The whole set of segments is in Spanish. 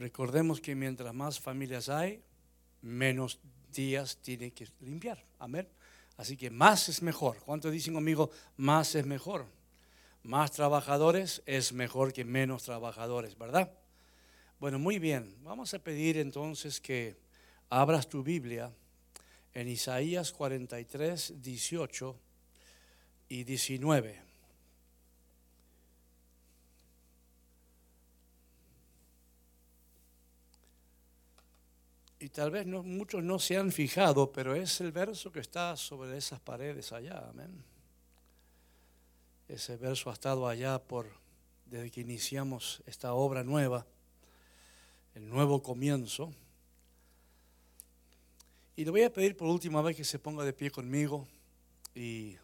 Recordemos que mientras más familias hay, menos días tiene que limpiar. Amén. Así que más es mejor. ¿Cuántos dicen conmigo, más es mejor? Más trabajadores es mejor que menos trabajadores, ¿verdad? Bueno, muy bien. Vamos a pedir entonces que abras tu Biblia en Isaías 43, 18 y 19. Y tal vez muchos no se han fijado, pero es el verso que está sobre esas paredes allá. Amén. Ese verso ha estado allá por desde que iniciamos esta obra nueva, el nuevo comienzo. Y le voy a pedir por última vez que se ponga de pie conmigo y,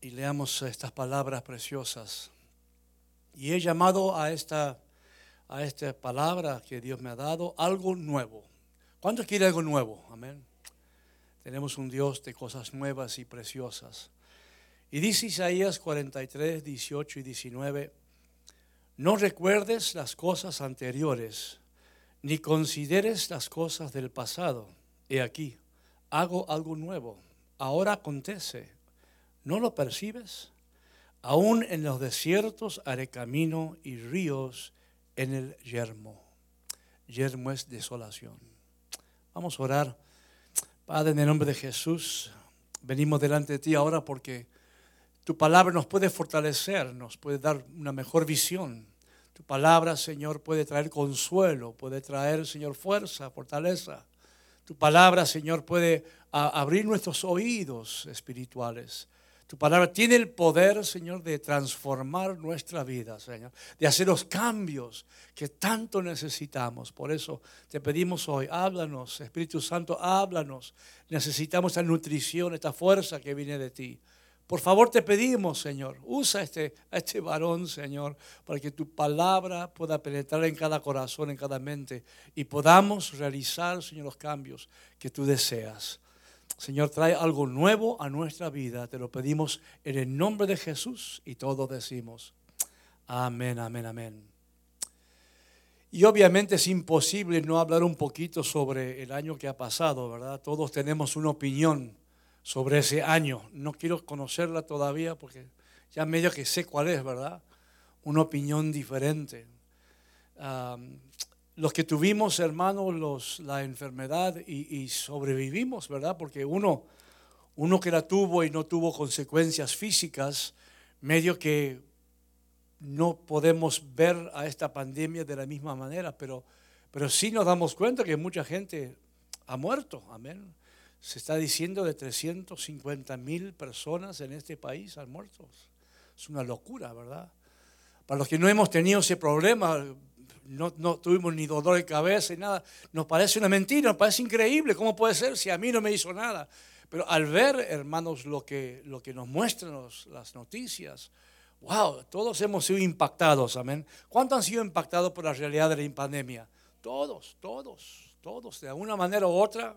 y leamos estas palabras preciosas. Y he llamado a esta a esta palabra que Dios me ha dado, algo nuevo. ¿Cuántos quiere algo nuevo? Amén. Tenemos un Dios de cosas nuevas y preciosas. Y dice Isaías 43, 18 y 19, no recuerdes las cosas anteriores, ni consideres las cosas del pasado. He aquí, hago algo nuevo. Ahora acontece. ¿No lo percibes? Aún en los desiertos haré camino y ríos en el yermo. Yermo es desolación. Vamos a orar. Padre, en el nombre de Jesús, venimos delante de ti ahora porque tu palabra nos puede fortalecer, nos puede dar una mejor visión. Tu palabra, Señor, puede traer consuelo, puede traer, Señor, fuerza, fortaleza. Tu palabra, Señor, puede abrir nuestros oídos espirituales tu palabra tiene el poder, Señor, de transformar nuestra vida, Señor, de hacer los cambios que tanto necesitamos. Por eso te pedimos hoy, háblanos, Espíritu Santo, háblanos. Necesitamos esta nutrición, esta fuerza que viene de ti. Por favor te pedimos, Señor, usa este, a este varón, Señor, para que tu palabra pueda penetrar en cada corazón, en cada mente, y podamos realizar, Señor, los cambios que tú deseas. Señor, trae algo nuevo a nuestra vida. Te lo pedimos en el nombre de Jesús y todos decimos, amén, amén, amén. Y obviamente es imposible no hablar un poquito sobre el año que ha pasado, ¿verdad? Todos tenemos una opinión sobre ese año. No quiero conocerla todavía porque ya medio que sé cuál es, ¿verdad? Una opinión diferente los que tuvimos, hermanos, la enfermedad y, sobrevivimos, ¿verdad? Porque uno, uno que la tuvo y no tuvo consecuencias físicas, medio que no podemos ver a esta pandemia de la misma manera, pero, pero sí nos damos cuenta que mucha gente ha muerto, amén. Se está diciendo de 350 mil personas en este país han muerto. Es una locura, ¿verdad? Para los que no hemos tenido ese problema, no, tuvimos ni dolor de cabeza ni nada. Nos parece una mentira, nos parece increíble. ¿Cómo puede ser si a mí no me hizo nada? Pero al ver, hermanos, lo que, lo que nos muestran las noticias, wow, todos hemos sido impactados, amén. ¿Cuántos han sido impactados por la realidad de la pandemia? Todos, todos, todos, de alguna manera u otra.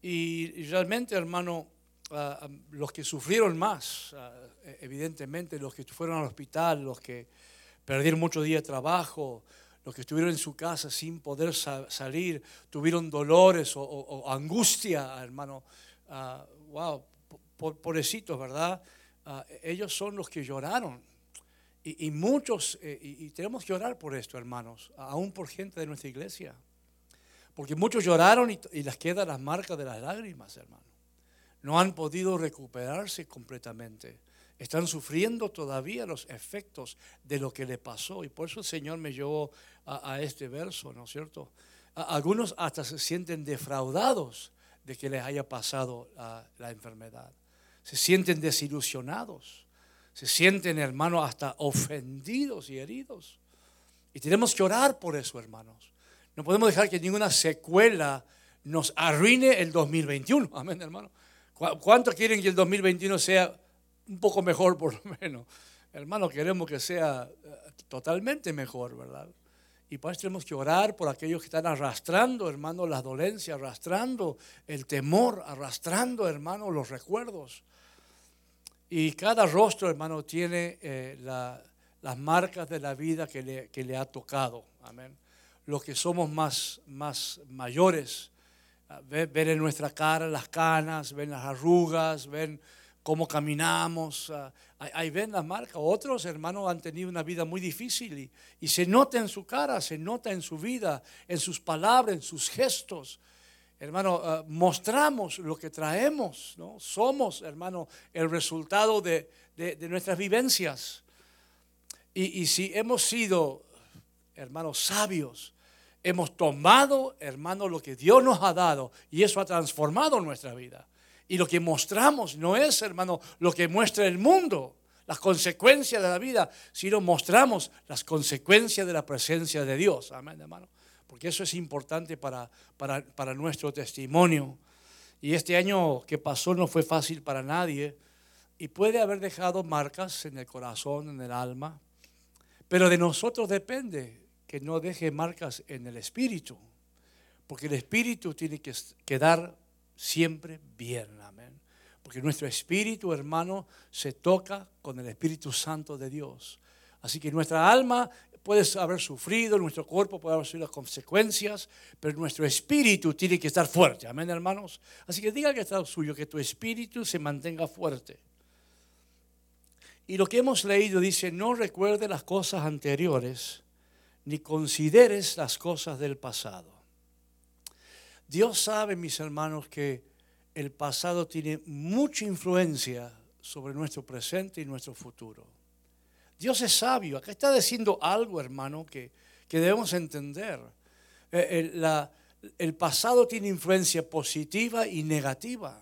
Y, realmente, hermano, ah, ah, los que sufrieron más, ah, evidentemente, los que fueron al hospital, los que perdieron muchos días de trabajo, los que estuvieron en su casa sin poder salir, tuvieron dolores o, angustia, hermano. Uh, wow, pobrecitos, ¿verdad? Ah, ellos son los que lloraron. Y, muchos, eh, y, tenemos que llorar por esto, hermanos, aún por gente de nuestra iglesia. Porque muchos lloraron y, y les quedan las marcas de las lágrimas, hermano. No han podido recuperarse completamente están sufriendo todavía los efectos de lo que le pasó. Y por eso el Señor me llevó a, este verso, ¿no es cierto? algunos hasta se sienten defraudados de que les haya pasado la enfermedad. Se sienten desilusionados. Se sienten, hermanos, hasta ofendidos y heridos. Y tenemos que orar por eso, hermanos. No podemos dejar que ninguna secuela nos arruine el 2021. Amén, hermano. ¿Cuántos quieren que el 2021 sea un poco mejor por lo menos. Hermano, queremos que sea eh, totalmente mejor, ¿verdad? Y por eso tenemos que orar por aquellos que están arrastrando, hermano, las dolencias, arrastrando el temor, arrastrando, hermano, los recuerdos. Y cada rostro, hermano, tiene eh, la, las marcas de la vida que le, que le ha tocado. Amén. Los que somos más, más mayores, ah, ven en nuestra cara las canas, ven las arrugas, ven cómo caminamos, ah, ahí, ven las marcas. Otros hermanos han tenido una vida muy difícil y, y se nota en su cara, se nota en su vida, en sus palabras, en sus gestos. Hermano, ah, mostramos lo que traemos, ¿no? Somos, hermano, el resultado de, de- de nuestras vivencias. Y, y si hemos sido, hermanos, sabios, hemos tomado, hermano, lo que Dios nos ha dado y eso ha transformado nuestra vida. Y lo que mostramos no es, hermano, lo que muestra el mundo, las consecuencias de la vida, sino mostramos las consecuencias de la presencia de Dios. Amén, hermano. Porque eso es importante para, para, para nuestro testimonio. Y este año que pasó no fue fácil para nadie y puede haber dejado marcas en el corazón, en el alma. Pero de nosotros depende que no deje marcas en el espíritu, porque el espíritu tiene que quedar siempre bien. Porque nuestro espíritu, hermano, se toca con el Espíritu Santo de Dios. Así que nuestra alma puede haber sufrido, nuestro cuerpo puede haber sufrido las consecuencias, pero nuestro espíritu tiene que estar fuerte, amén, hermanos. Así que diga que está suyo, que tu espíritu se mantenga fuerte. Y lo que hemos leído dice, no recuerde las cosas anteriores, ni consideres las cosas del pasado. Dios sabe, mis hermanos, que el pasado tiene mucha influencia sobre nuestro presente y nuestro futuro. Dios es sabio. Acá está diciendo algo, hermano, que, que debemos entender. Eh, el, el pasado tiene influencia positiva y negativa.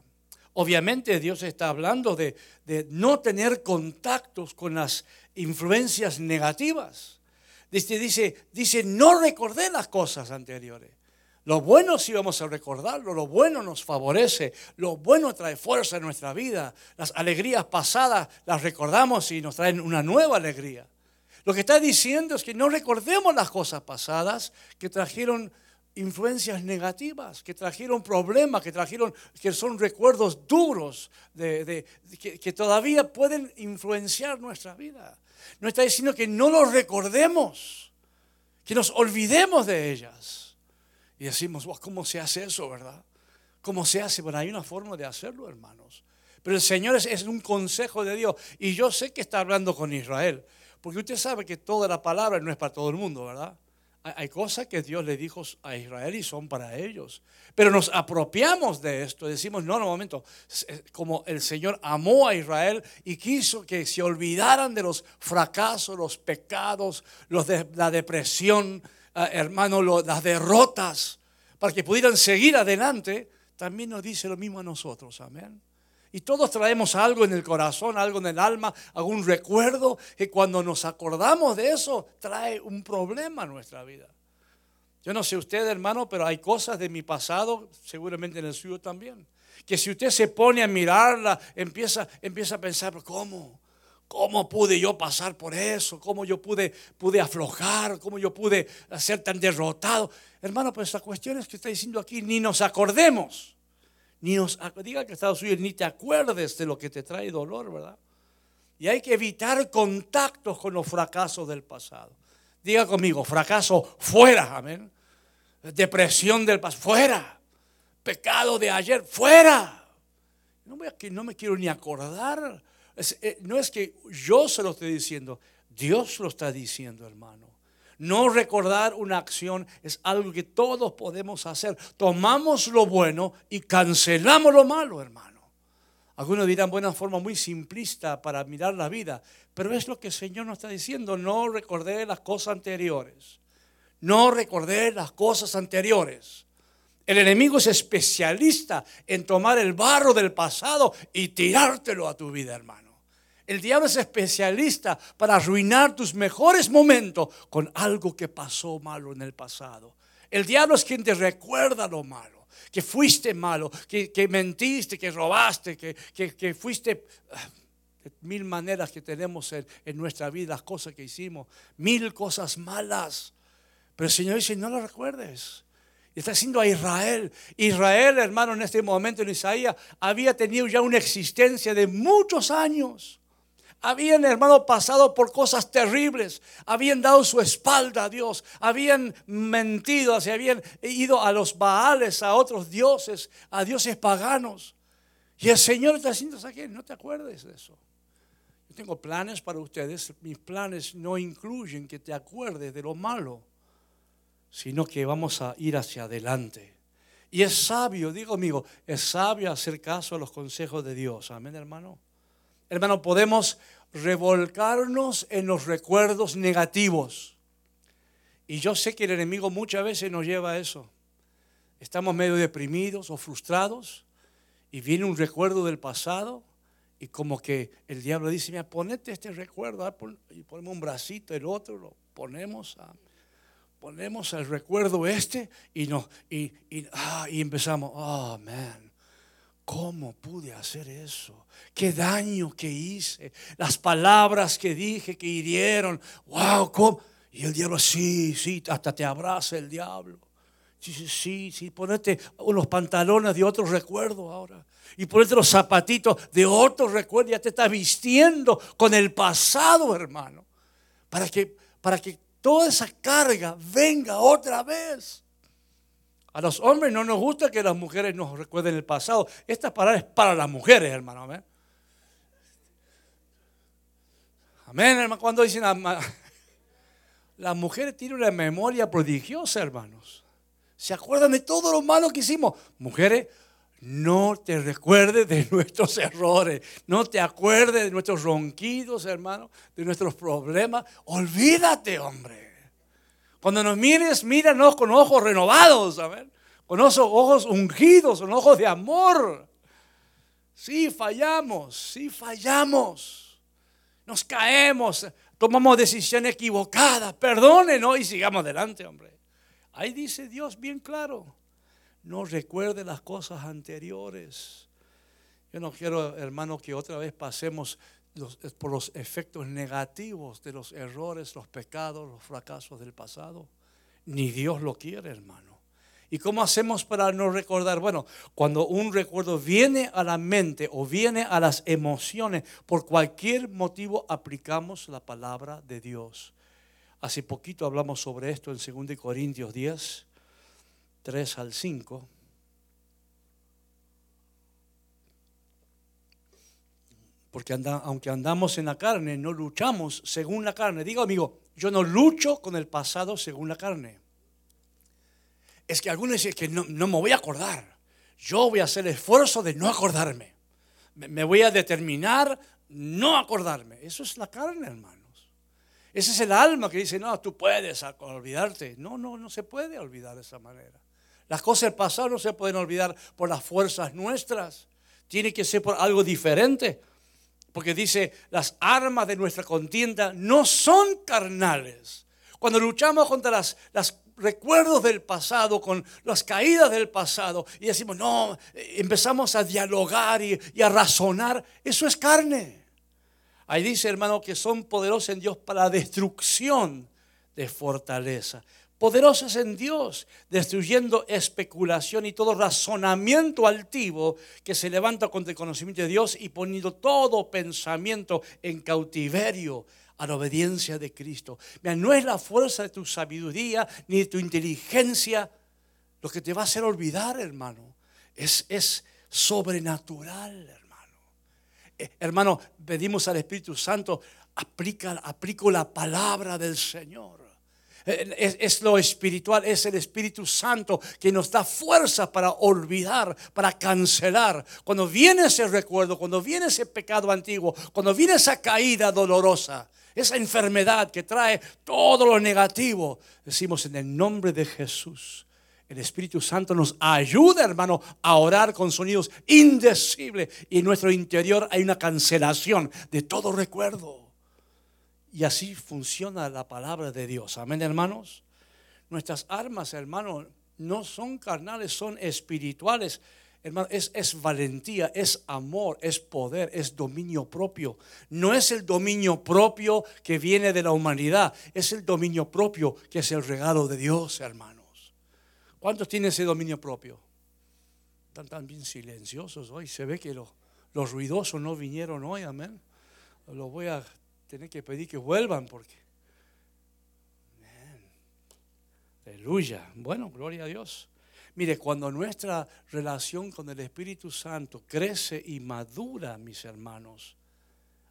Obviamente Dios está hablando de, de no tener contactos con las influencias negativas. Dice, dice, dice, no recordé las cosas anteriores. Lo bueno sí vamos a recordarlo, lo bueno nos favorece, lo bueno trae fuerza en nuestra vida. Las alegrías pasadas las recordamos y nos traen una nueva alegría. Lo que está diciendo es que no recordemos las cosas pasadas que trajeron influencias negativas, que trajeron problemas, que trajeron, que son recuerdos duros, de, que, que todavía pueden influenciar nuestra vida. No está diciendo que no los recordemos, que nos olvidemos de ellas. Y decimos, "Wow, ¿cómo se hace eso, verdad? ¿Cómo se hace? Bueno, hay una forma de hacerlo, hermanos. Pero el Señor es, un consejo de Dios. Y yo sé que está hablando con Israel. Porque usted sabe que toda la palabra no es para todo el mundo, ¿verdad? Hay, cosas que Dios le dijo a Israel y son para ellos. Pero nos apropiamos de esto. Decimos, no, no, momento. Es- Como el Señor amó a Israel y quiso que se olvidaran de los fracasos, los pecados, los de, la depresión, hermano, lo- las derrotas, para que pudieran seguir adelante, también nos dice lo mismo a nosotros. Amén. Y todos traemos algo en el corazón, algo en el alma, algún recuerdo que cuando nos acordamos de eso trae un problema a nuestra vida. Yo no sé usted, hermano, pero hay cosas de mi pasado, seguramente en el suyo también, que si usted se pone a mirarla, empieza, empieza a pensar, "¿Pero ¿cómo? ¿Cómo pude yo pasar por eso? ¿Cómo yo pude, pude aflojar? ¿Cómo yo pude ser tan derrotado? Hermano, pues la cuestión es que está diciendo aquí, ni nos acordemos, ni nos, diga que Estados Unidos, ni te acuerdes de lo que te trae dolor, ¿verdad? Y hay que evitar contactos con los fracasos del pasado. Diga conmigo, fracaso fuera, amén. Depresión del pasado, fuera. Pecado de ayer, fuera. No no me quiero ni acordar. Eh, no es que yo se lo esté diciendo, Dios lo está diciendo, hermano. No recordar una acción es algo que todos podemos hacer. Tomamos lo bueno y cancelamos lo malo, hermano. Algunos dirán, buena forma muy simplista para mirar la vida, pero es lo que el Señor nos está diciendo. No recordé las cosas anteriores. No recordé las cosas anteriores. El enemigo es especialista en tomar el barro del pasado y tirártelo a tu vida, hermano. El diablo es especialista para arruinar tus mejores momentos con algo que pasó malo en el pasado. El diablo es quien te recuerda lo malo, que fuiste malo, que, que mentiste, que robaste, que, que- que fuiste... de Mil maneras que tenemos en, en nuestra vida, las cosas que hicimos, mil cosas malas. Pero el Señor dice, no lo recuerdes. Y está diciendo a Israel. Israel, hermano, en este momento en Isaías, había tenido ya una existencia de muchos años. Habían, hermano, pasado por cosas terribles, habían dado su espalda a Dios, habían mentido, se habían ido a los Baales, a otros dioses, a dioses paganos. Y el Señor está diciendo, ¿sabes No te acuerdes de eso. Yo tengo planes para ustedes. Mis planes no incluyen que te acuerdes de lo malo, sino que vamos a ir hacia adelante. Y es sabio, digo amigo, es sabio hacer caso a los consejos de Dios. Amén, hermano. Hermano, podemos revolcarnos en los recuerdos negativos. Y yo sé que el enemigo muchas veces nos lleva a eso. Estamos medio deprimidos o frustrados y viene un recuerdo del pasado y como que el diablo dice, mira, ponete este recuerdo, ah, y ponemos un bracito, el otro lo ponemos, ponemos el recuerdo este y, nos, y, ah, y empezamos, oh, man, ¿cómo pude hacer eso? ¿Qué daño que hice? Las palabras que dije que hirieron, wow, ¿cómo? Y el diablo, sí, sí, hasta te abraza el diablo. Sí, sí, sí, ponete unos pantalones de otro recuerdo ahora. Y ponete los zapatitos de otro recuerdo. Ya te estás vistiendo con el pasado, hermano. Para que, para que toda esa carga venga otra vez. A los hombres no nos gusta que las mujeres nos recuerden el pasado. Esta palabra es para las mujeres, hermano. Amén. Amén, hermano. Cuando dicen, las mujeres tienen una memoria prodigiosa, hermanos. Se acuerdan de todo lo malo que hicimos. Mujeres, no te recuerdes de nuestros errores. No te acuerdes de nuestros ronquidos, hermano, de nuestros problemas. Olvídate, hombre. Cuando nos mires, míranos con ojos renovados, ver, Con ojos ungidos, con ojos de amor. Sí, fallamos, sí, fallamos. Nos caemos, tomamos decisiones equivocadas. Perdónenos y sigamos adelante, hombre. Ahí dice Dios bien claro, no recuerde las cosas anteriores. Yo no quiero, hermano, que otra vez pasemos por los efectos negativos de los errores, los pecados, los fracasos del pasado. Ni Dios lo quiere, hermano. ¿Y cómo hacemos para no recordar? Bueno, cuando un recuerdo viene a la mente o viene a las emociones, por cualquier motivo aplicamos la palabra de Dios. Hace poquito hablamos sobre esto en 2 Corintios 10, 3 al 5. Porque aunque andamos en la carne, no luchamos según la carne. Digo, amigo, yo no lucho con el pasado según la carne. Es que algunos dicen que no, no me voy a acordar. Yo voy a hacer el esfuerzo de no acordarme. Me voy a determinar no acordarme. Eso es la carne, hermano. Ese es el alma que dice, no, tú puedes olvidarte. No, no, no se puede olvidar de esa manera. Las cosas del pasado no se pueden olvidar por las fuerzas nuestras. Tiene que ser por algo diferente. Porque dice, las armas de nuestra contienda no son carnales. Cuando luchamos contra las, recuerdos del pasado, con las caídas del pasado, y decimos, no, empezamos a dialogar y a razonar, eso es carne. Ahí dice, hermano, que son poderosos en Dios para la destrucción de fortaleza. Poderosos en Dios, destruyendo especulación y todo razonamiento altivo que se levanta contra el conocimiento de Dios y poniendo todo pensamiento en cautiverio a la obediencia de Cristo. no es la fuerza de tu sabiduría ni de tu inteligencia lo que te va a hacer olvidar, hermano. Es, es sobrenatural, hermano. Eh, hermano, pedimos al Espíritu Santo, aplica, aplico la palabra del Señor. Es, es, lo espiritual, es el Espíritu Santo que nos da fuerza para olvidar, para cancelar. Cuando viene ese recuerdo, cuando viene ese pecado antiguo, cuando viene esa caída dolorosa, esa enfermedad que trae todo lo negativo, decimos en el nombre de Jesús el Espíritu Santo nos ayuda, hermano, a orar con sonidos indecibles. Y en nuestro interior hay una cancelación de todo recuerdo. Y así funciona la palabra de Dios. Amén, hermanos. Nuestras armas, hermano, no son carnales, son espirituales. Hermano, es, es, valentía, es amor, es poder, es dominio propio. No es el dominio propio que viene de la humanidad, es el dominio propio que es el regalo de Dios, hermano. ¿Cuántos tienen ese dominio propio? Están tan bien silenciosos hoy. Se ve que los, los ruidosos no vinieron hoy, amén. Lo voy a tener que pedir que vuelvan porque... Aleluya. Bueno, gloria a Dios. Mire, cuando nuestra relación con el Espíritu Santo crece y madura, mis hermanos,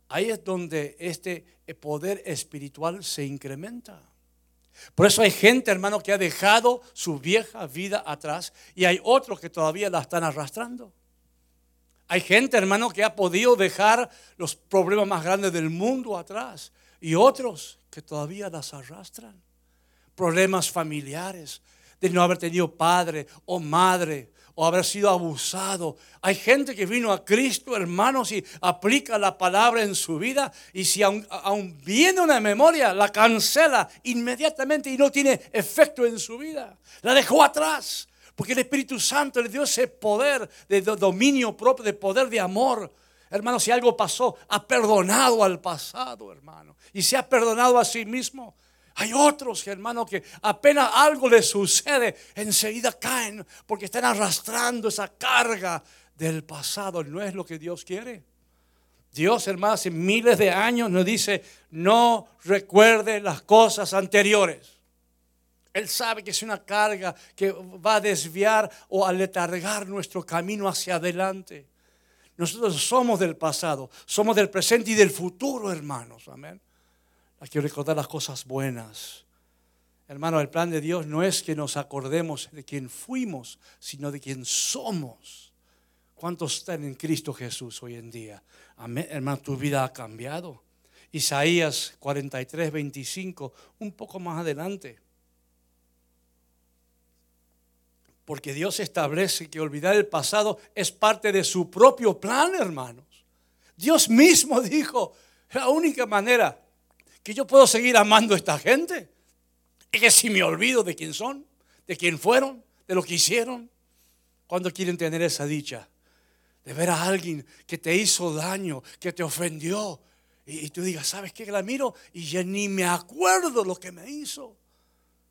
ahí es donde este poder espiritual se incrementa. Por eso hay gente, hermano, que ha dejado su vieja vida atrás y hay otros que todavía la están arrastrando. Hay gente, hermano, que ha podido dejar los problemas más grandes del mundo atrás y otros que todavía las arrastran. Problemas familiares, de no haber tenido padre o madre o haber sido abusado. Hay gente que vino a Cristo, hermanos, y aplica la palabra en su vida y si aún, viene una memoria, la cancela inmediatamente y no tiene efecto en su vida. La dejó atrás. Porque el Espíritu Santo le dio ese poder de dominio propio, de poder de amor. Hermano, si algo pasó, ha perdonado al pasado, hermano. Y se ha perdonado a sí mismo. Hay otros, hermano, que apenas algo les sucede, enseguida caen porque están arrastrando esa carga del pasado. No es lo que Dios quiere. Dios, hermano, hace miles de años nos dice, no recuerde las cosas anteriores. Él sabe que es una carga que va a desviar o a letargar nuestro camino hacia adelante. Nosotros somos del pasado, somos del presente y del futuro, hermanos. Amén. Hay que recordar las cosas buenas. Hermano, el plan de Dios no es que nos acordemos de quién fuimos, sino de quién somos. ¿Cuántos están en Cristo Jesús hoy en día? Amén. Hermano, tu vida ha cambiado. Isaías 43, 25, un poco más adelante. Porque Dios establece que olvidar el pasado es parte de su propio plan, hermanos. Dios mismo dijo, la única manera que yo puedo seguir amando a esta gente es que si me olvido de quién son, de quién fueron, de lo que hicieron, cuando quieren tener esa dicha de ver a alguien que te hizo daño, que te ofendió, y, tú digas, ¿sabes qué? La miro y ya ni me acuerdo lo que me hizo.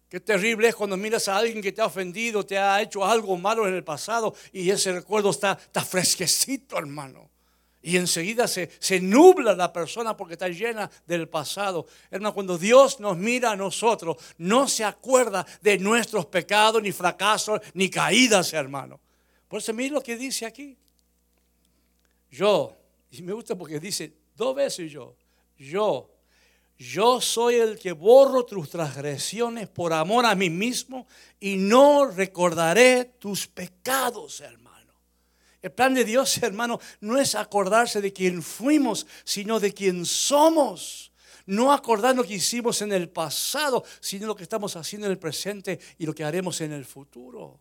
Qué terrible es cuando miras a alguien que te ha ofendido, te ha hecho algo malo en el pasado y ese recuerdo está, fresquecito, hermano. Y enseguida se, se nubla la persona porque está llena del pasado. Hermano, cuando Dios nos mira a nosotros, no se acuerda de nuestros pecados, ni fracasos, ni caídas, hermano. Por eso mira lo que dice aquí. Yo, y me gusta porque dice dos veces yo, yo, yo soy el que borro tus transgresiones por amor a mí mismo y no recordaré tus pecados, hermano. El plan de Dios, hermano, no es acordarse de quién fuimos, sino de quién somos. No acordar lo que hicimos en el pasado, sino lo que estamos haciendo en el presente y lo que haremos en el futuro.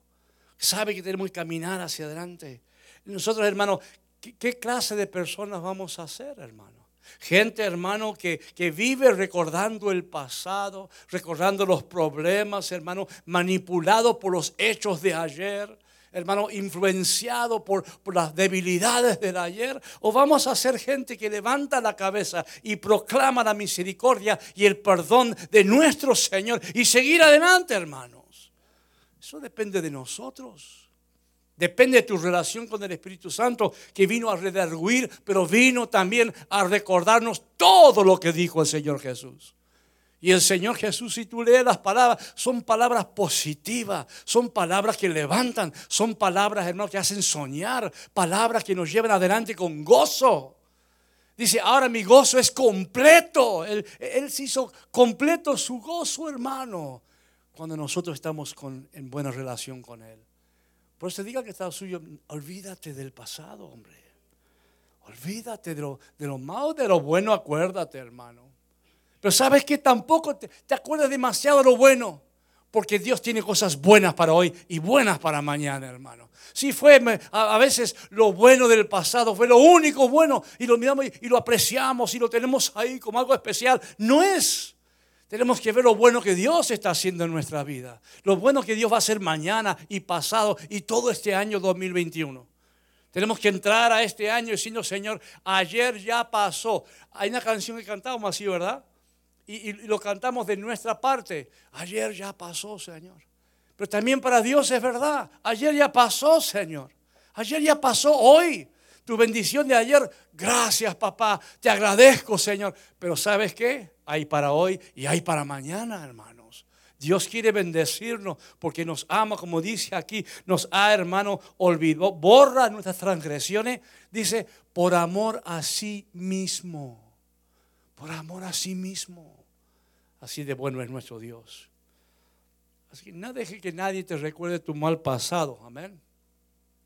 Sabe que tenemos que caminar hacia adelante. Nosotros, hermano, ¿qué, qué clase de personas vamos a ser, hermano? Gente, hermano, que, que, vive recordando el pasado, recordando los problemas, hermano, manipulado por los hechos de ayer, hermano, influenciado por, por las debilidades del ayer. O vamos a ser gente que levanta la cabeza y proclama la misericordia y el perdón de nuestro Señor y seguir adelante, hermanos. Eso depende de nosotros. Depende de tu relación con el Espíritu Santo que vino a redarguir, pero vino también a recordarnos todo lo que dijo el Señor Jesús. Y el Señor Jesús, si tú lees las palabras, son palabras positivas, son palabras que levantan, son palabras, hermano, que hacen soñar, palabras que nos llevan adelante con gozo. Dice, ahora mi gozo es completo. Él, se hizo completo su gozo, hermano, cuando nosotros estamos con, en buena relación con Él. Por eso diga que está suyo, olvídate del pasado, hombre. Olvídate de lo, de lo malo, de lo bueno, acuérdate, hermano. Pero sabes que tampoco te, acuerdas demasiado de lo bueno, porque Dios tiene cosas buenas para hoy y buenas para mañana, hermano. Si fue a, veces lo bueno del pasado, fue lo único bueno y lo miramos y lo apreciamos y lo tenemos ahí como algo especial. No es. Tenemos que ver lo bueno que Dios está haciendo en nuestra vida. Lo bueno que Dios va a hacer mañana y pasado y todo este año 2021. Tenemos que entrar a este año diciendo, Señor, ayer ya pasó. Hay una canción que cantamos así, ¿verdad? Y, lo cantamos de nuestra parte. Ayer ya pasó, Señor. Pero también para Dios es verdad. Ayer ya pasó, Señor. Ayer ya pasó hoy. Tu bendición de ayer, gracias papá, te agradezco Señor. Pero ¿sabes qué? Hay para hoy y hay para mañana, hermanos. Dios quiere bendecirnos porque nos ama, como dice aquí, nos ha, hermano, olvidado, borra nuestras transgresiones, dice, por amor a sí mismo, por amor a sí mismo. Así de bueno es nuestro Dios. Así que no deje que nadie te recuerde tu mal pasado, amén.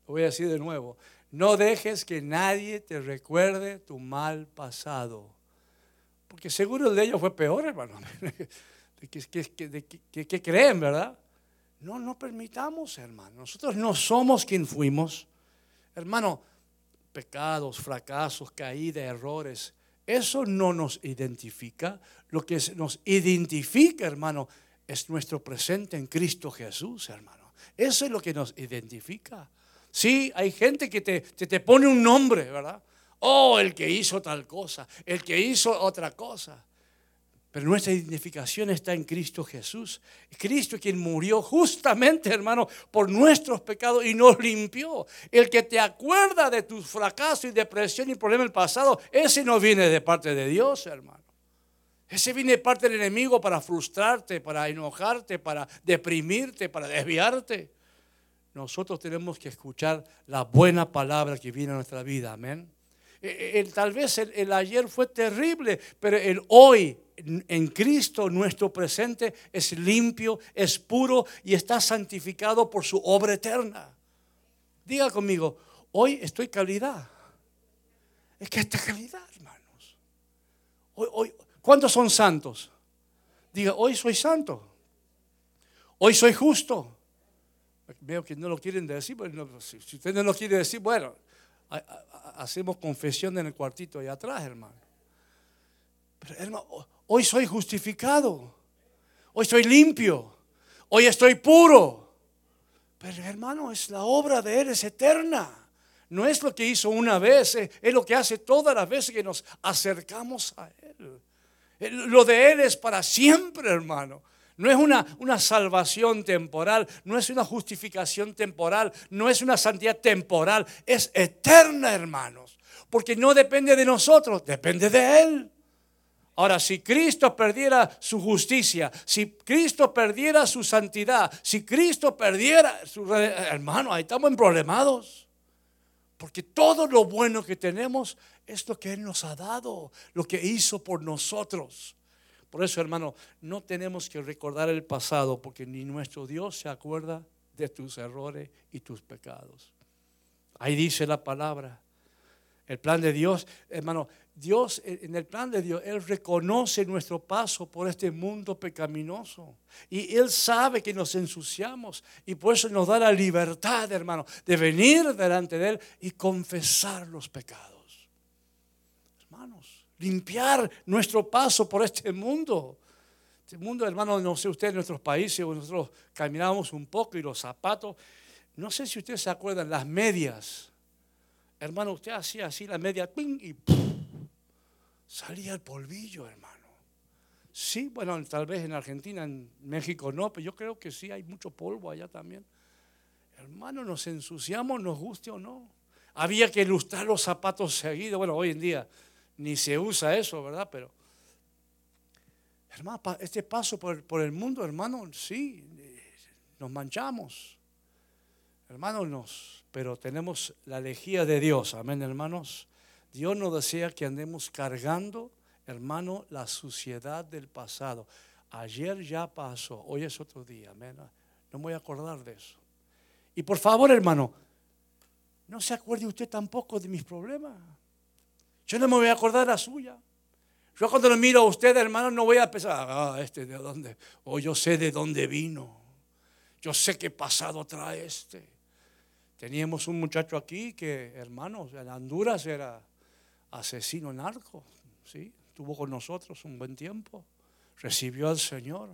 Lo voy a decir de nuevo, no dejes que nadie te recuerde tu mal pasado. Porque seguro el de ellos fue peor, hermano. ¿Qué, creen, verdad? No, no permitamos, hermano. Nosotros no somos quien fuimos. Hermano, pecados, fracasos, caídas, errores. Eso no nos identifica. Lo que nos identifica, hermano, es nuestro presente en Cristo Jesús, hermano. Eso es lo que nos identifica. Sí, hay gente que te, te, pone un nombre, ¿verdad? Oh, el que hizo tal cosa, el que hizo otra cosa. Pero nuestra identificación está en Cristo Jesús. Cristo quien murió justamente, hermano, por nuestros pecados y nos limpió. El que te acuerda de tus fracasos y depresión y problemas del pasado, ese no viene de parte de Dios, hermano. Ese viene de parte del enemigo para frustrarte, para enojarte, para deprimirte, para desviarte. Nosotros tenemos que escuchar la buena palabra que viene a nuestra vida. Amén. Eh, eh, tal vez el, ayer fue terrible, pero el hoy en Cristo, nuestro presente, es limpio, es puro y está santificado por su obra eterna. Diga conmigo, hoy estoy calidad. Es que esta calidad, hermanos. Hoy, hoy, ¿Cuántos son santos? Diga, hoy soy santo. Hoy soy justo. Veo que no lo quieren decir, pero si usted no lo quiere decir, bueno, hacemos confesión en el cuartito ahí atrás, hermano. Pero hermano, hoy soy justificado. Hoy soy limpio. Hoy estoy puro. Pero hermano, es la obra de Él, es eterna. No es lo que hizo una vez, es lo que hace todas las veces que nos acercamos a Él. Lo de Él es para siempre, hermano. No es una, una, salvación temporal, no es una justificación temporal, no es una santidad temporal, es eterna, hermanos. Porque no depende de nosotros, depende de Él. Ahora, si Cristo perdiera su justicia, si Cristo perdiera su santidad, si Cristo perdiera su... Hermano, ahí estamos en problemados. Porque todo lo bueno que tenemos es lo que Él nos ha dado, lo que hizo por nosotros. Por eso, hermano, no tenemos que recordar el pasado, porque ni nuestro Dios se acuerda de tus errores y tus pecados. Ahí dice la palabra. El plan de Dios, hermano, Dios, en el plan de Dios, Él reconoce nuestro paso por este mundo pecaminoso. Y Él sabe que nos ensuciamos. Y por eso nos da la libertad, hermano, de venir delante de Él y confesar los pecados. Hermanos, limpiar nuestro paso por este mundo. Este mundo, hermano, no sé ustedes, en nuestros países, nosotros caminamos un poco y los zapatos. No sé si ustedes se acuerdan, las medias. Hermano, usted hacía así la media, y salía el polvillo, hermano. Sí, bueno, tal vez en Argentina, en México no, pero yo creo que sí hay mucho polvo allá también. Hermano, nos ensuciamos, nos guste o no. Había que ilustrar los zapatos seguidos. Bueno, hoy en día ni se usa eso, ¿verdad? Pero, hermano, este paso por, por el mundo, hermano, sí, nos manchamos. Hermano, nos, pero tenemos la lejía de Dios, amén, hermanos. Dios no desea que andemos cargando, hermano, la suciedad del pasado. Ayer ya pasó, hoy es otro día, amén. No me voy a acordar de eso. Y por favor, hermano, no se acuerde usted tampoco de mis problemas. Yo no me voy a acordar la suya. Yo cuando lo miro a usted, hermano, no voy a pensar, ah, este de dónde, o yo sé de dónde vino. Yo sé qué pasado trae este. Teníamos un muchacho aquí que, hermanos, en Honduras era asesino narco, ¿sí? Estuvo con nosotros un buen tiempo, recibió al Señor,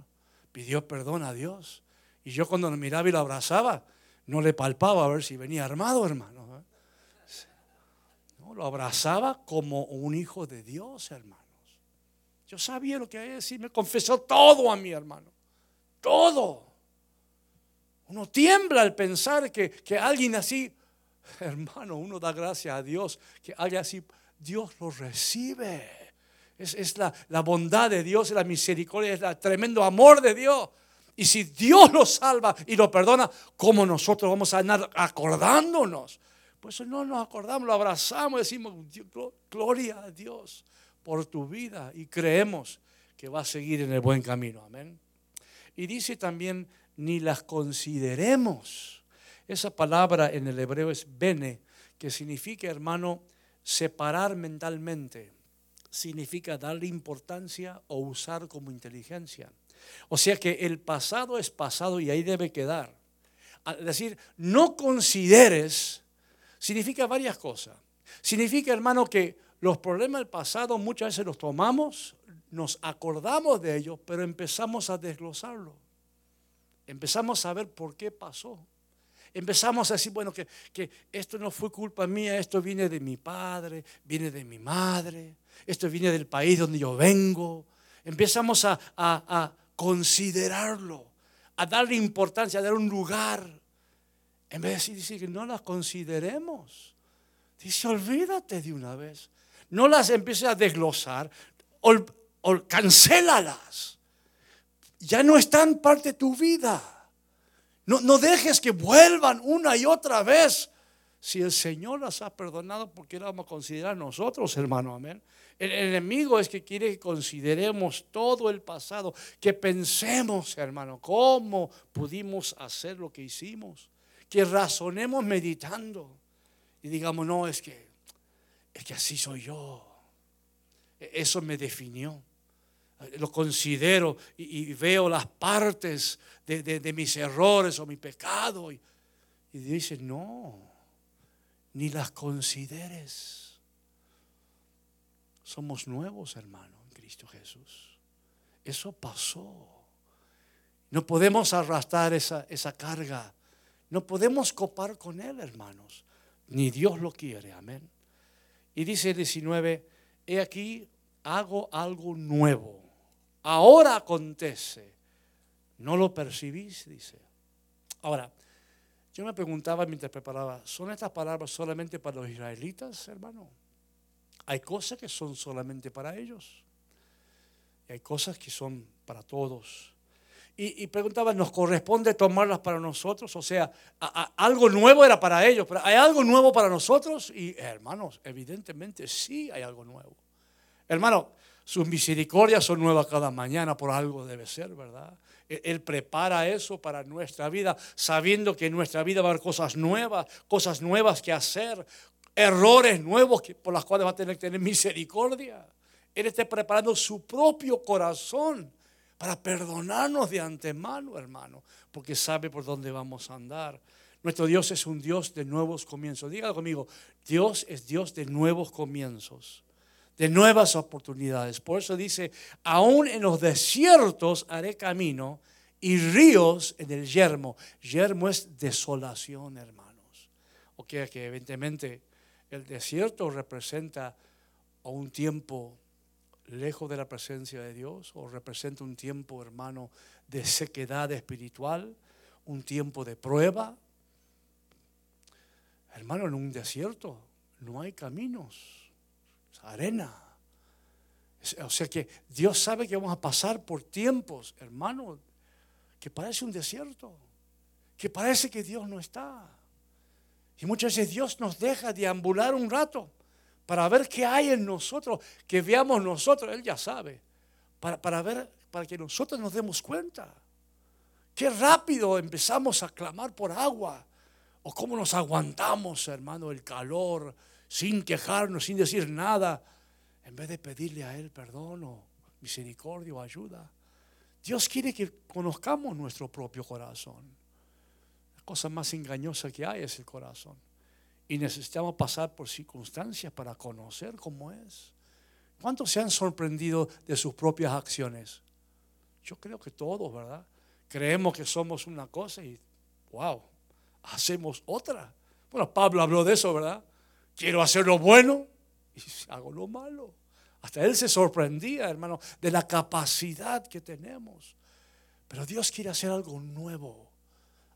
pidió perdón a Dios. Y yo cuando lo miraba y lo abrazaba, no le palpaba a ver si venía armado, hermano. ¿eh? No, lo abrazaba como un hijo de Dios, hermanos. Yo sabía lo que hay decir, me confesó todo a mi hermano, todo. Uno tiembla al pensar que, que alguien así hermano, uno da gracias a Dios que haya así, Dios lo recibe. Es, la, la, bondad de Dios, es la misericordia, es el tremendo amor de Dios. Y si Dios lo salva y lo perdona, ¿cómo nosotros vamos a andar acordándonos? Pues no nos acordamos, lo abrazamos, decimos, gloria a Dios por tu vida y creemos que va a seguir en el buen camino. Amén. Y dice también, ni las consideremos. Esa palabra en el hebreo es bene, que significa, hermano, separar mentalmente. Significa darle importancia o usar como inteligencia. O sea que el pasado es pasado y ahí debe quedar. Es decir, no consideres, significa varias cosas. Significa, hermano, que los problemas del pasado muchas veces los tomamos, nos acordamos de ellos, pero empezamos a desglosarlo. Empezamos a ver por qué pasó. Empezamos a decir, bueno, que, esto no fue culpa mía, esto viene de mi padre, viene de mi madre, esto viene del país donde yo vengo. Empezamos a, a considerarlo, a darle importancia, a dar un lugar. En vez de decir que no las consideremos, dice, olvídate de una vez. No las empieces a desglosar, o cancélalas. Ya no están parte de tu vida. No, no dejes que vuelvan una y otra vez. Si el Señor las ha perdonado, ¿por qué las vamos a considerar nosotros, hermano? Amén. El enemigo es que quiere que consideremos todo el pasado, que pensemos, hermano, cómo pudimos hacer lo que hicimos, que razonemos meditando y digamos, no, es que, es que así soy yo. E, eso me definió lo considero y, veo las partes de, mis errores o mi pecado. Y, y dice, no, ni las consideres. Somos nuevos, hermano, en Cristo Jesús. Eso pasó. No podemos arrastrar esa, esa carga. No podemos copar con Él, hermanos. Ni Dios lo quiere. Amén. Y dice el 19, he aquí, hago algo nuevo ahora acontece. No lo percibís, dice. Ahora, yo me preguntaba mientras preparaba, ¿son estas palabras solamente para los israelitas, hermano? Hay cosas que son solamente para ellos. Y hay cosas que son para todos. Y, preguntaba, ¿nos corresponde tomarlas para nosotros? O sea, algo nuevo era para ellos, pero ¿hay algo nuevo para nosotros? Y hermanos, evidentemente sí hay algo nuevo. Hermano, sus misericordias son nuevas cada mañana, por algo debe ser, ¿verdad? Él prepara eso para nuestra vida, sabiendo que en nuestra vida va a haber cosas nuevas, cosas nuevas que hacer, errores nuevos por las cuales va a tener que tener misericordia. Él está preparando su propio corazón para perdonarnos de antemano, hermano, porque sabe por dónde vamos a andar. Nuestro Dios es un Dios de nuevos comienzos. Dígalo conmigo, Dios es Dios de nuevos comienzos de nuevas oportunidades. Por eso dice, aún en los desiertos haré camino y ríos en el yermo. Yermo es desolación, hermanos. O que, que evidentemente el desierto representa un tiempo lejos de la presencia de Dios o representa un tiempo, hermano, de sequedad espiritual, un tiempo de prueba. Hermano, en un desierto no hay caminos arena. O sea que Dios sabe que vamos a pasar por tiempos, hermano, que parece un desierto, que parece que Dios no está. Y muchas veces Dios nos deja deambular un rato para ver qué hay en nosotros, que veamos nosotros, Él ya sabe, para, para ver, para que nosotros nos demos cuenta. Qué rápido empezamos a clamar por agua, o cómo nos aguantamos, hermano, el calor, sin quejarnos, sin decir nada, en vez de pedirle a Él perdón o misericordia o ayuda. Dios quiere que conozcamos nuestro propio corazón. La cosa más engañosa que hay es el corazón. Y necesitamos pasar por circunstancias para conocer cómo es. ¿Cuántos se han sorprendido de sus propias acciones? Yo creo que todos, ¿verdad? Creemos que somos una cosa y, wow, hacemos otra. Bueno, Pablo habló de eso, ¿verdad? Quiero hacer lo bueno y hago lo malo. Hasta él se sorprendía, hermano, de la capacidad que tenemos. Pero Dios quiere hacer algo nuevo,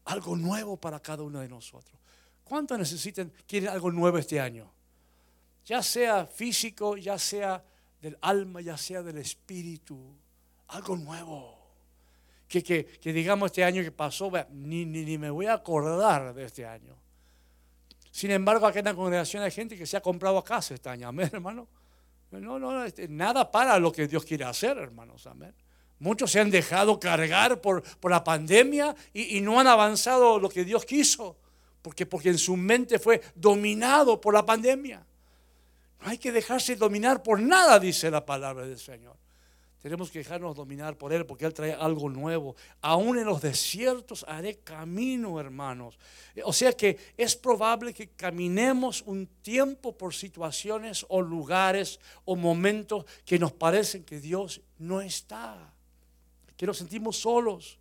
algo nuevo para cada uno de nosotros. ¿Cuántos necesitan, quieren algo nuevo este año? Ya sea físico, ya sea del alma, ya sea del espíritu. Algo nuevo. Que, que, digamos este año que pasó, ni, ni, ni, me voy a acordar de este año. Sin embargo, aquí en la congregación hay gente que se ha comprado casa este año. Amén, hermano. No, no, este, nada para lo que Dios quiere hacer, hermanos. Amén. Muchos se han dejado cargar por, por la pandemia y, no han avanzado lo que Dios quiso, porque, porque en su mente fue dominado por la pandemia. No hay que dejarse dominar por nada, dice la palabra del Señor. Tenemos que dejarnos dominar por Él porque Él trae algo nuevo. Aún en los desiertos haré camino, hermanos. O sea que es probable que caminemos un tiempo por situaciones o lugares o momentos que nos parecen que Dios no está, que nos sentimos solos.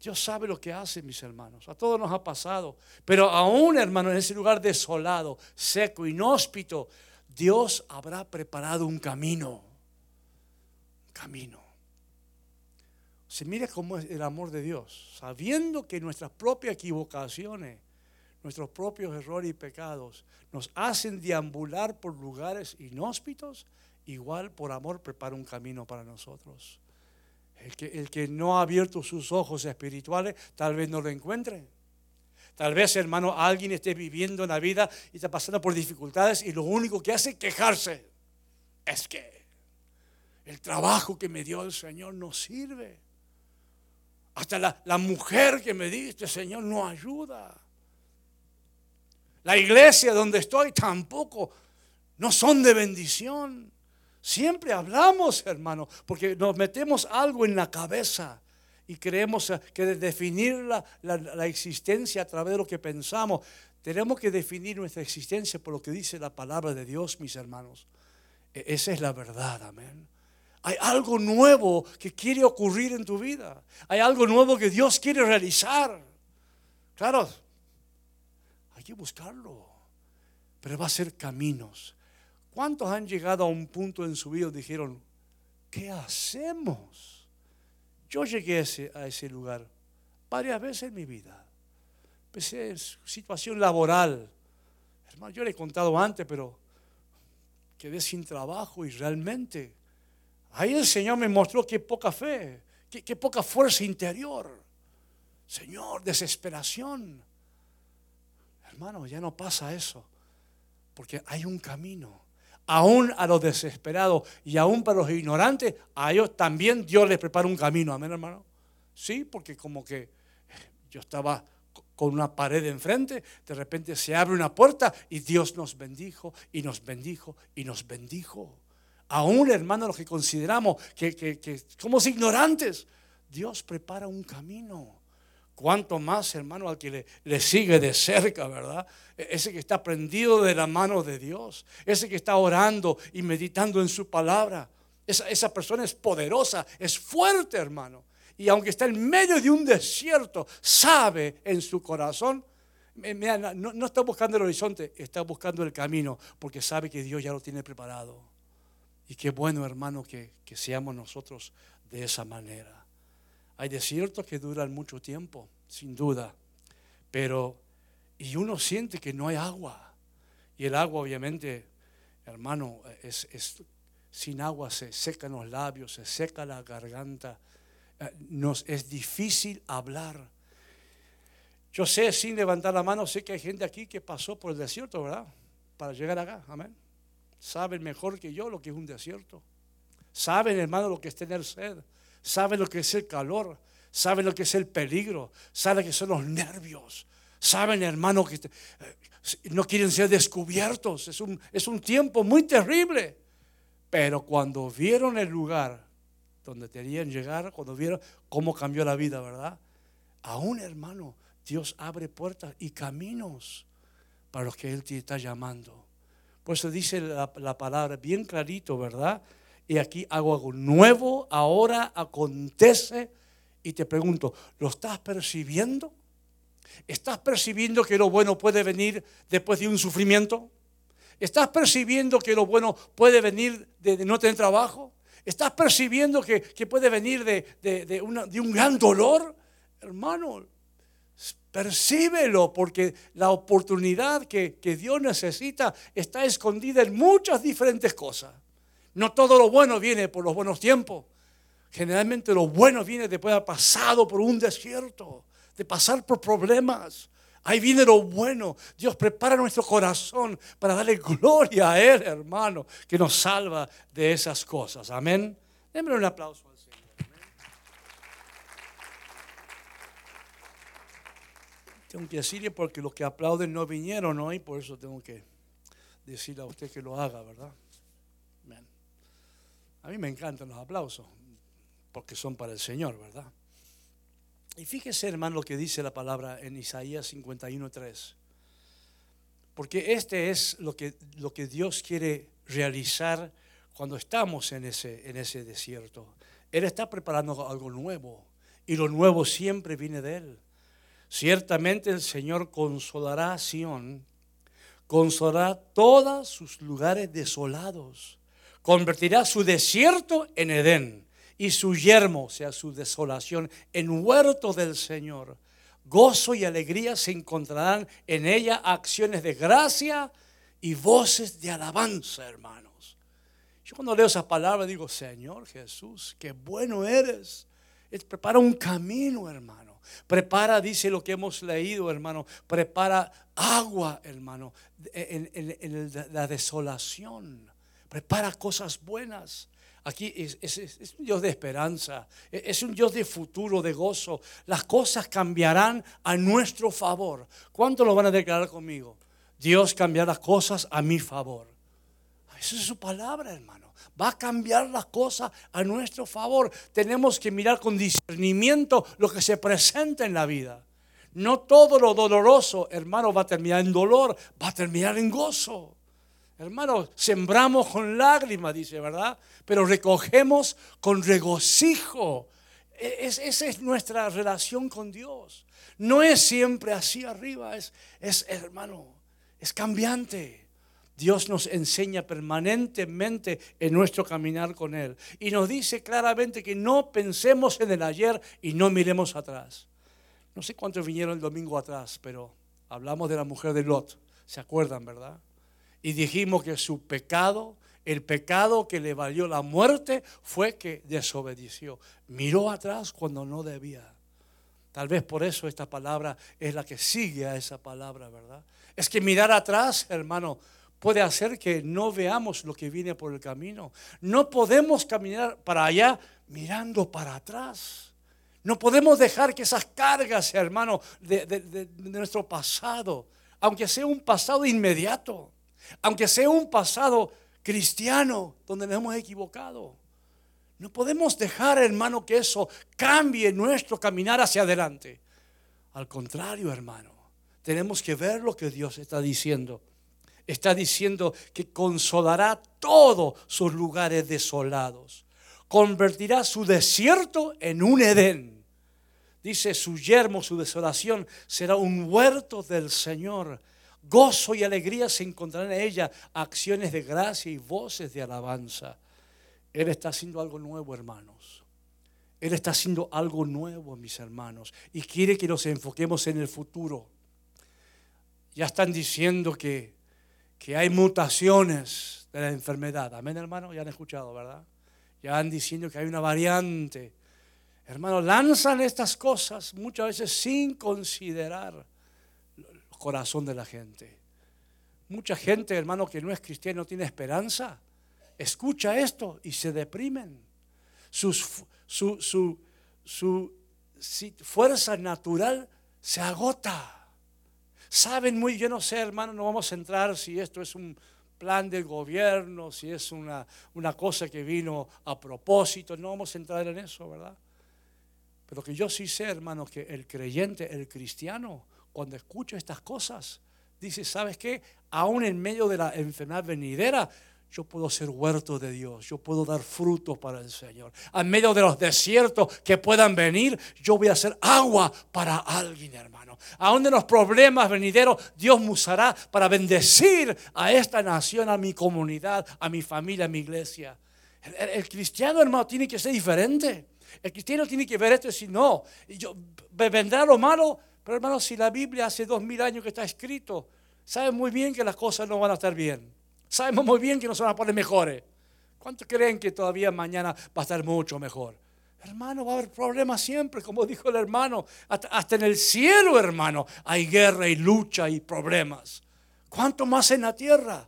Dios sabe lo que hace, mis hermanos. A todos nos ha pasado. Pero aún, hermano, en ese lugar desolado, seco, inhóspito, Dios habrá preparado un camino camino. Se mire cómo es el amor de Dios, sabiendo que nuestras propias equivocaciones, nuestros propios errores y pecados nos hacen deambular por lugares inhóspitos, igual por amor prepara un camino para nosotros. El que, el que no ha abierto sus ojos espirituales tal vez no lo encuentre. Tal vez, hermano, alguien esté viviendo en la vida y está pasando por dificultades y lo único que hace es quejarse. Es que el trabajo que me dio el Señor no sirve. Hasta la, mujer que me diste, Señor, no ayuda. La iglesia donde estoy tampoco no son de bendición. Siempre hablamos, hermano, porque nos metemos algo en la cabeza y creemos que de definir la, la, existencia a través de lo que pensamos, tenemos que definir nuestra existencia por lo que dice la palabra de Dios, mis hermanos. E, esa es la verdad, amén. Hay algo nuevo que quiere ocurrir en tu vida. Hay algo nuevo que Dios quiere realizar. Claro, hay que buscarlo. Pero va a ser caminos. ¿Cuántos han llegado a un punto en su vida y dijeron, ¿qué hacemos? Yo llegué a ese, lugar varias veces en mi vida. Empecé en situación laboral. Hermano, yo le he contado antes, pero quedé sin trabajo y realmente Ahí el Señor me mostró qué poca fe, qué, poca fuerza interior. Señor, desesperación. Hermano, ya no pasa eso, porque hay un camino. Aún a los desesperados y aún para los ignorantes, a ellos también Dios les prepara un camino. Amén, hermano. Sí, porque como que yo estaba con una pared enfrente, de repente se abre una puerta y Dios nos bendijo y nos bendijo y nos bendijo aún hermano los que consideramos que, somos ignorantes, Dios prepara un camino. Cuanto más, hermano, al que le, sigue de cerca, ¿verdad? E, ese que está prendido de la mano de Dios, ese que está orando y meditando en su palabra. Esa, persona es poderosa, es fuerte, hermano. Y aunque está en medio de un desierto, sabe en su corazón, no, no está buscando el horizonte, está buscando el camino, porque sabe que Dios ya lo tiene preparado. Y qué bueno, hermano, que, seamos nosotros de esa manera. Hay desiertos que duran mucho tiempo, sin duda, pero y uno siente que no hay agua. Y el agua, obviamente, hermano, es, sin agua se secan los labios, se seca la garganta. Eh, nos es difícil hablar. Yo sé, sin levantar la mano, sé que hay gente aquí que pasó por el desierto, ¿verdad? Para llegar acá. Amén saben mejor que yo lo que es un desierto. Saben, hermano, lo que es tener sed. Saben lo que es el calor. Saben lo que es el peligro. Saben que son los nervios. Saben, hermano, que eh, no quieren ser descubiertos. Es un, es un tiempo muy terrible. Pero cuando vieron el lugar donde querían llegar, cuando vieron cómo cambió la vida, ¿verdad? Aún, hermano, Dios abre puertas y caminos para los que Él te está llamando. Por eso dice la, palabra bien clarito, ¿verdad? Y aquí hago algo nuevo, ahora acontece. Y te pregunto, ¿lo estás percibiendo? ¿Estás percibiendo que lo bueno puede venir después de un sufrimiento? ¿Estás percibiendo que lo bueno puede venir de, no tener trabajo? ¿Estás percibiendo que, puede venir de, de, un gran dolor? Hermano, Percíbelo, porque la oportunidad que, que Dios necesita está escondida en muchas diferentes cosas. No todo lo bueno viene por los buenos tiempos. Generalmente lo bueno viene después de haber pasado por un desierto, de pasar por problemas. Ahí viene lo bueno. Dios prepara nuestro corazón para darle gloria a Él, hermano, que nos salva de esas cosas. Amén. Démosle un aplauso al Señor. Tengo que decirle porque los que aplauden no vinieron hoy, por eso tengo que decirle a usted que lo haga, ¿verdad? A mí me encantan los aplausos, porque son para el Señor, ¿verdad? Y fíjese, hermano, lo que dice la palabra en Isaías 51.3. Porque este es lo que, lo que Dios quiere realizar cuando estamos en ese, en ese desierto. Él está preparando algo nuevo y lo nuevo siempre viene de Él. Ciertamente el Señor consolará a Sión, consolará todos sus lugares desolados, convertirá su desierto en Edén y su yermo, o sea, su desolación, en huerto del Señor. Gozo y alegría se encontrarán en ella acciones de gracia y voces de alabanza, hermanos. Yo cuando leo esas palabras digo, Señor Jesús, qué bueno eres. prepara un camino, hermano. Prepara, dice lo que hemos leído, hermano. Prepara agua, hermano, en la desolación. Prepara cosas buenas. Aquí es, un Dios de esperanza, e, es un Dios de futuro, de gozo. Las cosas cambiarán a nuestro favor. ¿Cuánto lo van a declarar conmigo? Dios cambiará las cosas a mi favor. Esa es su palabra, hermano. Va a cambiar las cosas a nuestro favor. Tenemos que mirar con discernimiento lo que se presenta en la vida. No todo lo doloroso, hermano, va a terminar en dolor, va a terminar en gozo. Hermano, sembramos con lágrimas, dice, ¿verdad? Pero recogemos con regocijo. E, esa es nuestra relación con Dios. No es siempre así arriba, es, es hermano, es cambiante. Dios nos enseña permanentemente en nuestro caminar con Él. Y nos dice claramente que no pensemos en el ayer y no miremos atrás. No sé cuántos vinieron el domingo atrás, pero hablamos de la mujer de Lot. ¿Se acuerdan, verdad? Y dijimos que su pecado, el pecado que le valió la muerte, fue que desobedeció. Miró atrás cuando no debía. Tal vez por eso esta palabra es la que sigue a esa palabra, ¿verdad? Es que mirar atrás, hermano, puede hacer que no veamos lo que viene por el camino. No podemos caminar para allá mirando para atrás. No podemos dejar que esas cargas, hermano, de, de nuestro pasado, aunque sea un pasado inmediato, aunque sea un pasado cristiano donde nos hemos equivocado. No podemos dejar, hermano, que eso cambie nuestro caminar hacia adelante. Al contrario, hermano, tenemos que ver lo que Dios está diciendo. Está diciendo que consolará todos sus lugares desolados. Convertirá su desierto en un Edén. Dice, su yermo, su desolación será un huerto del Señor Gozo y alegría se encontrarán en ella, acciones de gracia y voces de alabanza. Él está haciendo algo nuevo, hermanos. Él está haciendo algo nuevo, mis hermanos, y quiere que nos enfoquemos en el futuro. Ya están diciendo que, que hay mutaciones de la enfermedad. Amén, hermano. Ya han escuchado, ¿verdad? Ya han diciendo que hay una variante. Hermanos, lanzan estas cosas muchas veces sin considerar corazón de la gente. Mucha gente, hermano, que no es cristiano, no tiene esperanza. Escucha esto y se deprimen. su, su, su fuerza natural se agota. Saben muy, yo no sé, hermano, no vamos a entrar si esto es un plan del gobierno, si es una, una cosa que vino a propósito, no vamos a entrar en eso, ¿verdad? Pero que yo sí sé, hermano, que el creyente, el cristiano, cuando escucho estas cosas, dice, ¿sabes qué? Aún en medio de la enfermedad venidera, yo puedo ser huerto de Dios, yo puedo dar frutos para el Señor. En medio de los desiertos que puedan venir, yo voy a hacer agua para alguien, hermano. Aún de los problemas venideros, Dios me usará para bendecir a esta nación, a mi comunidad, a mi familia, a mi iglesia. El, cristiano, hermano, tiene que ser diferente. El cristiano tiene que ver esto y decir, no, yo, vendrá lo malo, Pero hermano, si la Biblia hace dos mil años que está escrito, sabe muy bien que las cosas no van a estar bien. Sabemos muy bien que no se van a poner mejores. ¿Cuántos creen que todavía mañana va a estar mucho mejor? Hermano, va a haber problemas siempre, como dijo el hermano. Hasta, en el cielo, hermano, hay guerra y lucha y problemas. ¿Cuánto más en la tierra?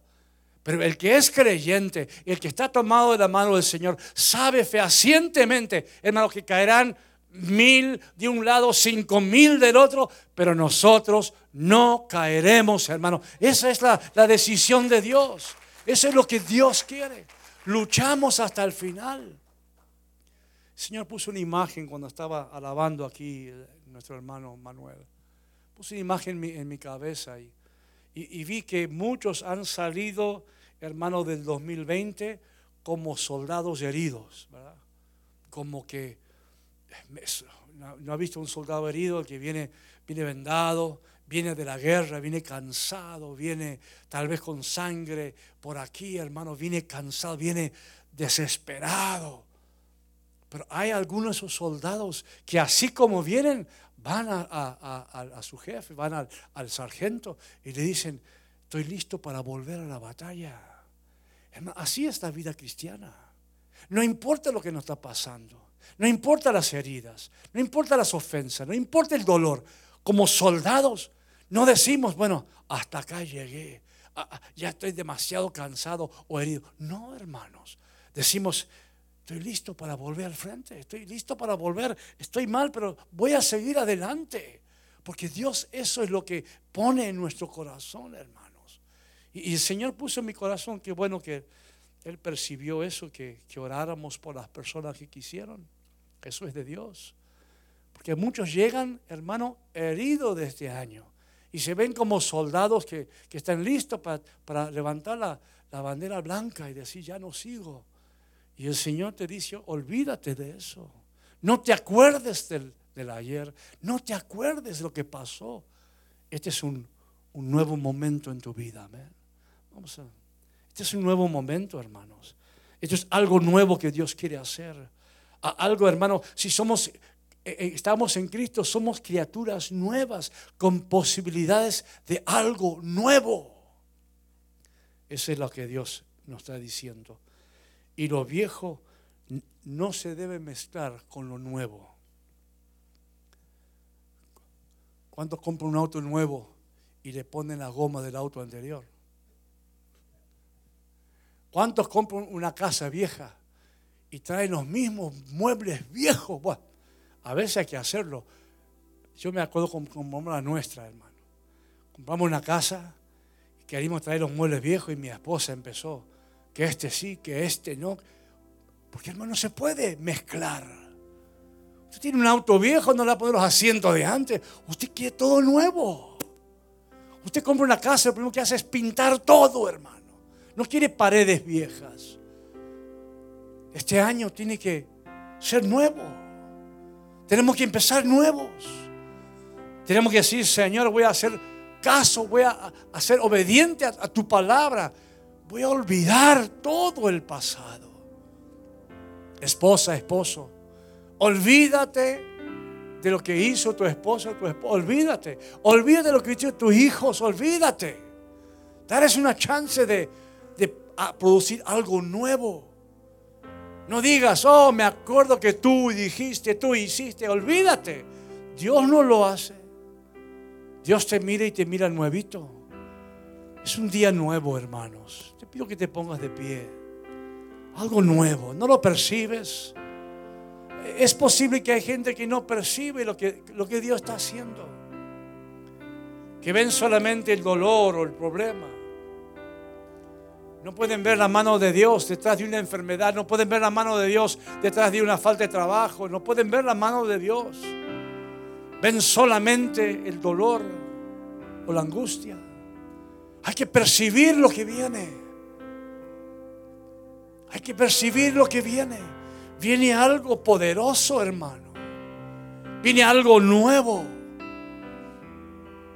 Pero el que es creyente, el que está tomado de la mano del Señor, sabe fehacientemente, hermano, que caerán mil de un lado, cinco mil del otro, pero nosotros no caeremos, hermano. Esa es la, la decisión de Dios. Eso es lo que Dios quiere. Luchamos hasta el final. El Señor puso una imagen cuando estaba alabando aquí nuestro hermano Manuel. Puso una imagen en mi, cabeza y, y, vi que muchos han salido, hermano, del 2020 como soldados heridos, ¿verdad? Como que no ha visto un soldado herido que viene, viene vendado, viene de la guerra, viene cansado, viene tal vez con sangre por aquí, hermano, viene cansado, viene desesperado. Pero hay algunos soldados que así como vienen, van a, su jefe, van al, al, sargento y le dicen, estoy listo para volver a la batalla. Así es la vida cristiana. No importa lo que nos está pasando. No importa las heridas, no importa las ofensas, no importa el dolor. Como soldados no decimos, bueno, hasta acá llegué, ya estoy demasiado cansado o herido. No, hermanos. Decimos, estoy listo para volver al frente, estoy listo para volver, estoy mal, pero voy a seguir adelante. Porque Dios eso es lo que pone en nuestro corazón, hermanos. Y, el Señor puso en mi corazón, qué bueno que Él percibió eso, que, que oráramos por las personas que quisieron. Eso es de Dios. Porque muchos llegan, hermano, heridos de este año. Y se ven como soldados que, están listos para, levantar la, bandera blanca y decir, ya no sigo. Y el Señor te dice, olvídate de eso. No te acuerdes del, ayer. No te acuerdes de lo que pasó. Este es un, un nuevo momento en tu vida. Amén. Vamos a. Este es un nuevo momento, hermanos. Esto es algo nuevo que Dios quiere hacer algo, hermano, si somos, eh, eh, estamos en Cristo, somos criaturas nuevas con posibilidades de algo nuevo. Eso es lo que Dios nos está diciendo. Y lo viejo no se debe mezclar con lo nuevo. ¿Cuántos compran un auto nuevo y le ponen la goma del auto anterior? ¿Cuántos compran una casa vieja y traen los mismos muebles viejos. Bueno, a veces hay que hacerlo. Yo me acuerdo con, la nuestra, hermano. Compramos una casa y queríamos traer los muebles viejos y mi esposa empezó, que este sí, que este no. Porque hermano, no se puede mezclar. Usted tiene un auto viejo, no le va a poner los asientos de antes. Usted quiere todo nuevo. Usted compra una casa, lo primero que hace es pintar todo, hermano. No quiere paredes viejas. Este año tiene que ser nuevo. Tenemos que empezar nuevos. Tenemos que decir, Señor, voy a hacer caso, voy a, ser obediente a, tu palabra. Voy a olvidar todo el pasado. Esposa, esposo, olvídate de lo que hizo tu esposa, tu esposa. Olvídate. Olvídate de lo que hicieron tus hijos. Olvídate. Darles una chance de, de producir algo nuevo. No digas, oh, me acuerdo que tú dijiste, tú hiciste, olvídate. Dios no lo hace. Dios te mira y te mira nuevito. Es un día nuevo, hermanos. Te pido que te pongas de pie. Algo nuevo. ¿No lo percibes? Es posible que hay gente que no percibe lo que, lo que Dios está haciendo. Que ven solamente el dolor o el problema. No pueden ver la mano de Dios detrás de una enfermedad. No pueden ver la mano de Dios detrás de una falta de trabajo. No pueden ver la mano de Dios. Ven solamente el dolor o la angustia. Hay que percibir lo que viene. Hay que percibir lo que viene. Viene algo poderoso, hermano. Viene algo nuevo.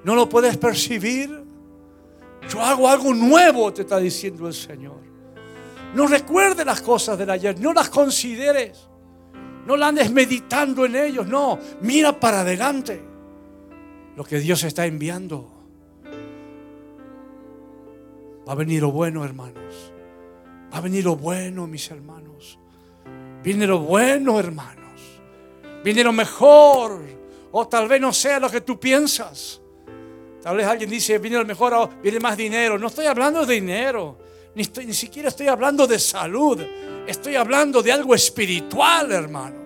¿No lo puedes percibir? Yo hago algo nuevo, te está diciendo el Señor. No recuerdes las cosas del ayer, no las consideres. No la andes meditando en ellos, no, mira para adelante. lo que Dios está enviando. Va a venir lo bueno, hermanos. Va a venir lo bueno, mis hermanos. Viene lo bueno, hermanos. Viene lo mejor. O tal vez no sea lo que tú piensas. Tal vez alguien dice, viene lo mejor, viene más dinero. No estoy hablando de dinero. Ni, ni siquiera estoy hablando de salud. Estoy hablando de algo espiritual, hermanos.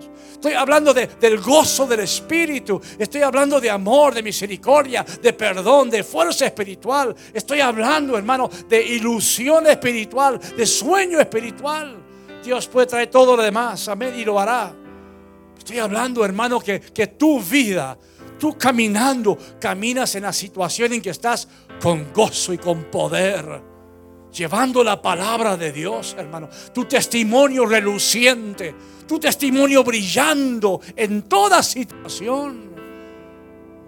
Estoy hablando del gozo del Espíritu. Estoy hablando de amor, de misericordia, de perdón, de fuerza espiritual. Estoy hablando, hermano, de ilusión espiritual, de sueño espiritual. Dios puede traer todo lo demás, amén, y lo hará. Estoy hablando, hermano, que, que tu vida, tú caminando, caminas en la situación en que estás con gozo y con poder llevando la palabra de Dios, hermano. Tu testimonio reluciente, tu testimonio brillando en toda situación.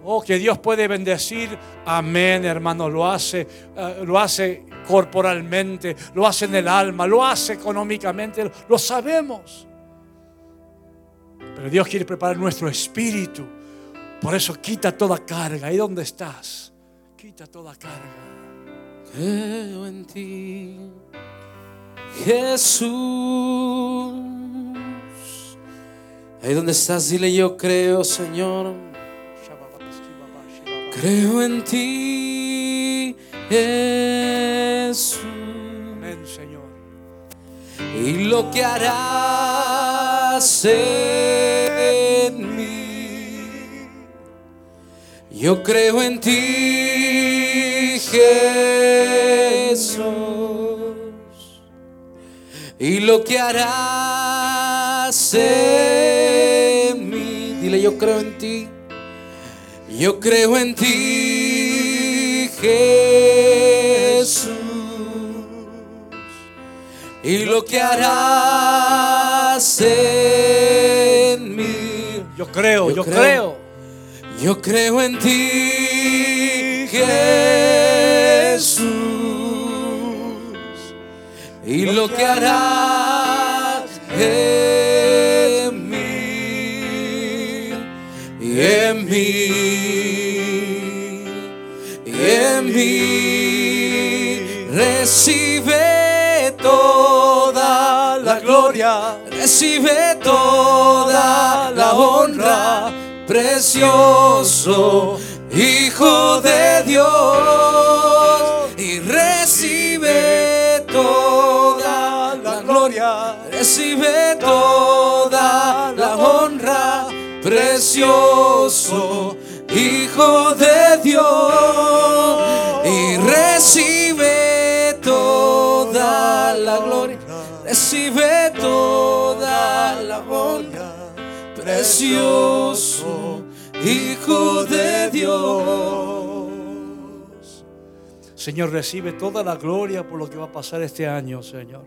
Oh, que Dios puede bendecir. Amén, hermano. Lo hace, eh, lo hace corporalmente, lo hace en el alma, lo hace económicamente, lo sabemos. Pero Dios quiere preparar nuestro espíritu. Por eso quita toda carga. Ahí donde estás, quita toda carga. Creo en ti, Jesús. Ahí donde estás, dile yo creo, Señor. Creo en ti, Jesús. Amén, Señor. Y lo que harás en Yo creo en ti, Jesús. Y lo que harás en mí. Dile, yo creo en ti. Yo creo en ti, Jesús. Y lo que harás en mí. Yo creo, Yo yo, creo. creo. Yo creo en ti, Jesús, y lo que harás en mí, y en mí, y en mí, recibe toda la gloria, recibe toda precioso Hijo de Dios y recibe toda la gloria, recibe toda la honra, precioso Hijo de Dios y recibe precioso Hijo de Dios. Señor, recibe toda la gloria por lo que va a pasar este año, Señor.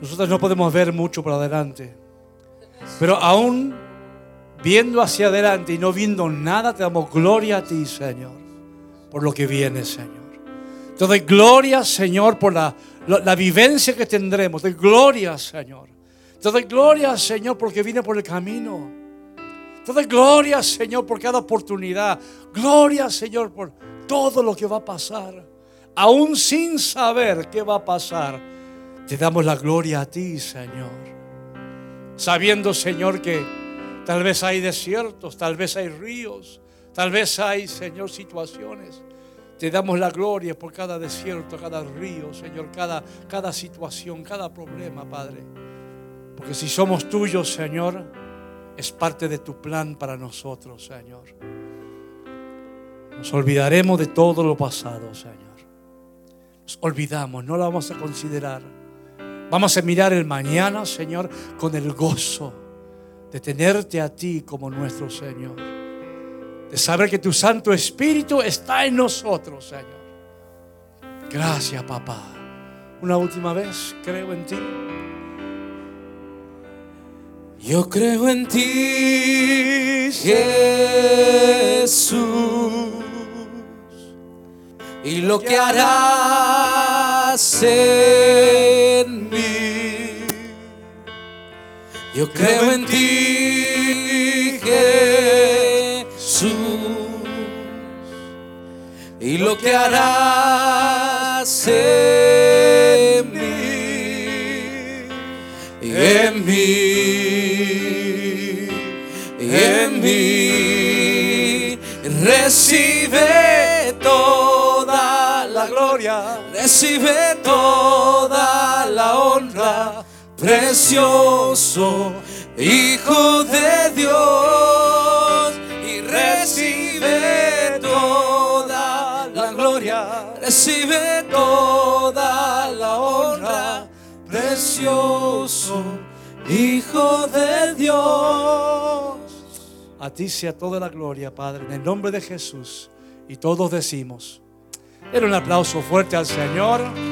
Nosotros no podemos ver mucho para adelante, pero aún viendo hacia adelante y no viendo nada, te damos gloria a ti, Señor, por lo que viene, Señor. Te doy gloria, Señor, por la, la, vivencia que tendremos. Te doy gloria, Señor. Te doy gloria, Señor, porque viene por el camino. Te doy gloria, Señor, por cada oportunidad. Gloria, Señor, por todo lo que va a pasar. Aún sin saber qué va a pasar, te damos la gloria a ti, Señor. Sabiendo, Señor, que tal vez hay desiertos, tal vez hay ríos, tal vez hay, Señor, situaciones. Te damos la gloria por cada desierto, cada río, Señor, cada, cada situación, cada problema, Padre. Porque si somos tuyos, Señor, es parte de tu plan para nosotros, Señor. Nos olvidaremos de todo lo pasado, Señor. Nos olvidamos, no lo vamos a considerar. Vamos a mirar el mañana, Señor, con el gozo de tenerte a ti como nuestro Señor. De saber que tu Santo Espíritu está en nosotros, Señor. Gracias, papá. Una última vez, creo en ti. Yo creo en ti, Jesús, y lo que harás en mí. Yo creo en ti, Jesús, y lo que harás en mí, en mí, en mí. Recibe toda la gloria, recibe toda la honra, precioso Hijo de Dios, y recibe toda la gloria, recibe toda la honra, precioso Hijo de Dios. A ti sea toda la gloria, Padre, en el nombre de Jesús. Y todos decimos, era un aplauso fuerte al Señor.